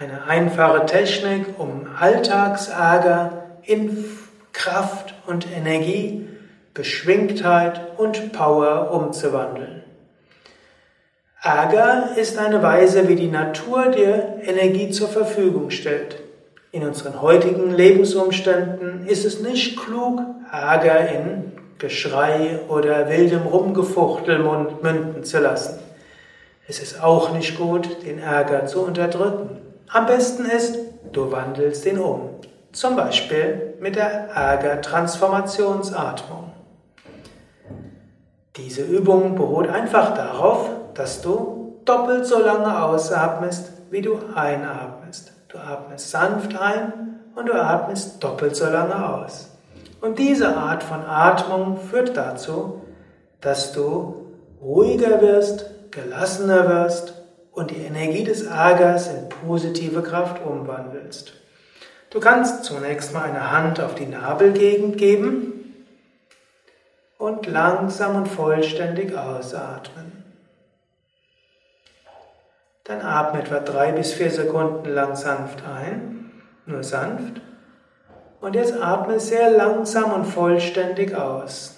Eine einfache Technik, um Alltagsärger in Kraft und Energie, Beschwingtheit und Power umzuwandeln. Ärger ist eine Weise, wie die Natur dir Energie zur Verfügung stellt. In unseren heutigen Lebensumständen ist es nicht klug, Ärger in Geschrei oder wildem Rumgefuchtel münden zu lassen. Es ist auch nicht gut, den Ärger zu unterdrücken. Am besten ist, du wandelst ihn um. Zum Beispiel mit der Ärger-Transformationsatmung. Diese Übung beruht einfach darauf, dass du doppelt so lange ausatmest, wie du einatmest. Du atmest sanft ein und du atmest doppelt so lange aus. Und diese Art von Atmung führt dazu, dass du ruhiger wirst, gelassener wirst und die Energie des Ärgers in positive Kraft umwandelst. Du kannst zunächst mal eine Hand auf die Nabelgegend geben und langsam und vollständig ausatmen. Dann atme etwa drei bis vier Sekunden lang sanft ein, nur sanft. Und jetzt atme sehr langsam und vollständig aus.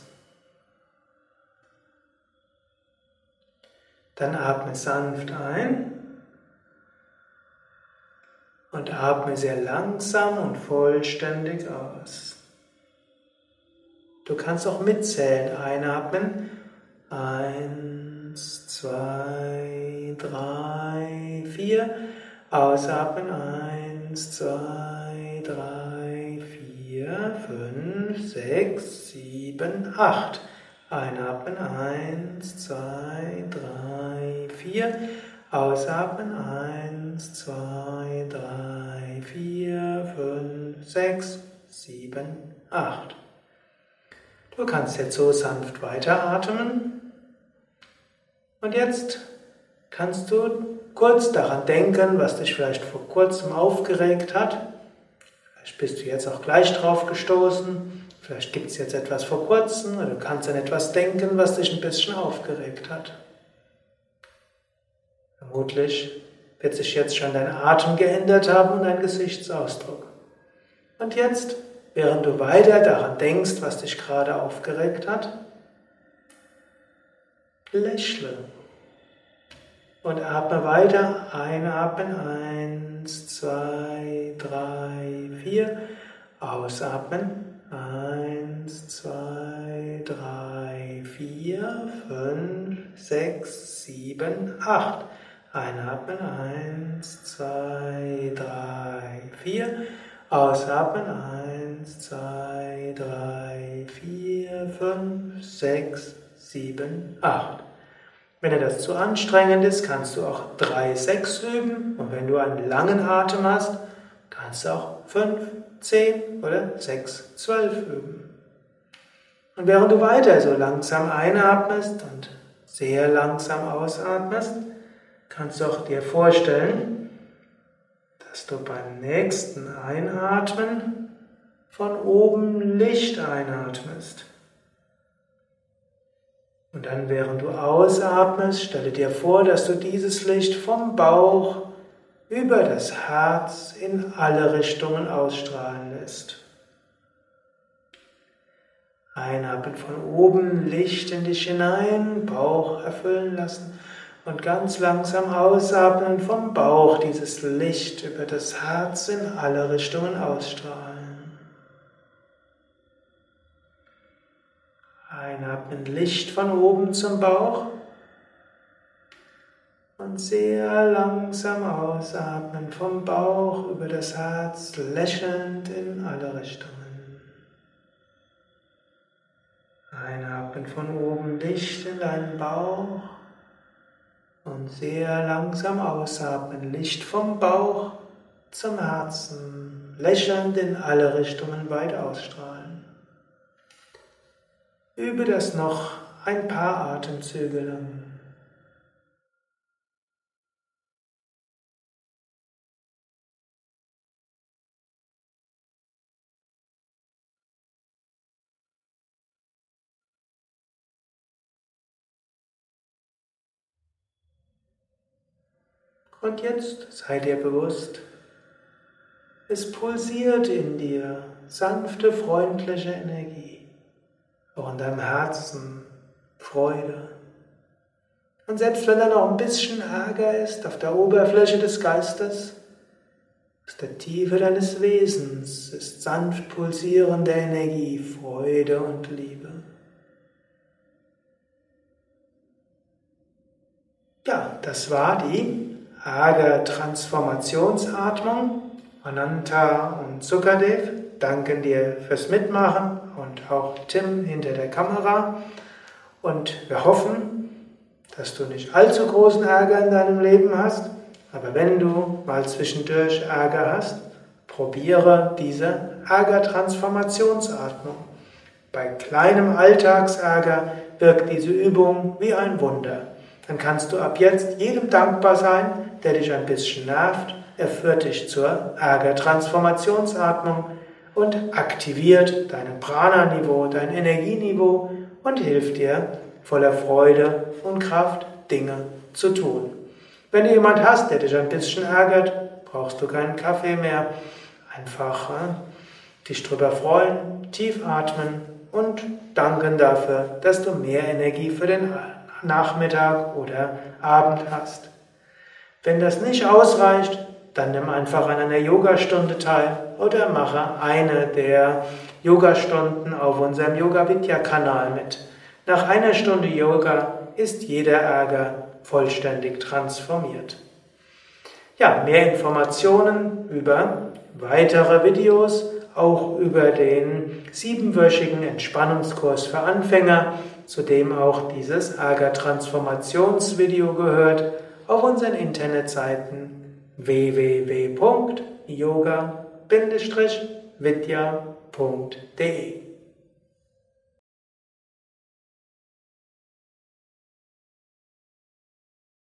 Dann atme sanft ein und atme sehr langsam und vollständig aus. Du kannst auch mitzählen. Einatmen. Eins, zwei, drei, vier. Ausatmen. Eins, zwei, drei, vier, fünf, sechs, sieben, acht. Einatmen. Eins, zwei, drei, vier. Ausatmen. Eins, zwei, drei, vier, fünf, sechs, sieben, acht. Du kannst jetzt so sanft weiteratmen. Und jetzt kannst du kurz daran denken, was dich vielleicht vor kurzem aufgeregt hat. Vielleicht bist du jetzt auch gleich drauf gestoßen. Vielleicht gibt es jetzt etwas vor kurzem oder du kannst an etwas denken, was dich ein bisschen aufgeregt hat. Vermutlich wird sich jetzt schon dein Atem geändert haben und dein Gesichtsausdruck. Und jetzt, während du weiter daran denkst, was dich gerade aufgeregt hat, lächle und atme weiter. Einatmen, eins, zwei, drei, vier. Ausatmen, eins, zwei, drei, vier, fünf, sechs, sieben, acht. Einatmen, eins, zwei, drei, vier. Ausatmen, eins, zwei, drei, vier, fünf, sechs, sieben, acht. Wenn dir das zu anstrengend ist, kannst du auch 3, 6 üben. Und wenn du einen langen Atem hast, kannst du auch 5, 10 oder 6, 12 üben. Und während du weiter so langsam einatmest und sehr langsam ausatmest, kannst du auch dir vorstellen, dass du beim nächsten Einatmen von oben Licht einatmest. Und dann, während du ausatmest, stelle dir vor, dass du dieses Licht vom Bauch über das Herz in alle Richtungen ausstrahlen lässt. Einatmen von oben, Licht in dich hinein, Bauch erfüllen lassen und ganz langsam ausatmen vom Bauch dieses Licht über das Herz in alle Richtungen ausstrahlen. Einatmen Licht von oben zum Bauch und sehr langsam ausatmen vom Bauch über das Herz, lächelnd in alle Richtungen. Einatmen von oben Licht in deinen Bauch und sehr langsam ausatmen, Licht vom Bauch zum Herzen, lächelnd in alle Richtungen weit ausstrahlen. Übe das noch ein paar Atemzüge lang. Und jetzt sei dir bewusst, es pulsiert in dir sanfte, freundliche Energie, auch in deinem Herzen Freude. Und selbst wenn da noch ein bisschen Ärger ist auf der Oberfläche des Geistes, aus der Tiefe deines Wesens ist sanft pulsierende Energie, Freude und Liebe. Ja, das war die Ärger-Transformationsatmung. Ananta und Sukadev danken dir fürs Mitmachen und auch Tim hinter der Kamera. Und wir hoffen, dass du nicht allzu großen Ärger in deinem Leben hast. Aber wenn du mal zwischendurch Ärger hast, probiere diese Ärger-Transformationsatmung. Bei kleinem Alltagsärger wirkt diese Übung wie ein Wunder. Dann kannst du ab jetzt jedem dankbar sein, der dich ein bisschen nervt. Er führt dich zur Ärger-Transformationsatmung und aktiviert dein Prana-Niveau, dein Energieniveau und hilft dir voller Freude und Kraft Dinge zu tun. Wenn du jemand hast, der dich ein bisschen ärgert, brauchst du keinen Kaffee mehr. Einfach äh, dich drüber freuen, tief atmen und danken dafür, dass du mehr Energie für den Nachmittag oder Abend hast. Wenn das nicht ausreicht, dann nimm einfach an einer Yogastunde teil oder mache eine der Yogastunden auf unserem Yoga Vidya Kanal mit. Nach einer Stunde Yoga ist jeder Ärger vollständig transformiert. Ja, mehr Informationen über weitere Videos, auch über den siebenwöchigen Entspannungskurs für Anfänger, zu dem auch dieses Ärger-Transformationsvideo gehört, auf unseren Internetseiten www.yoga-vidya.de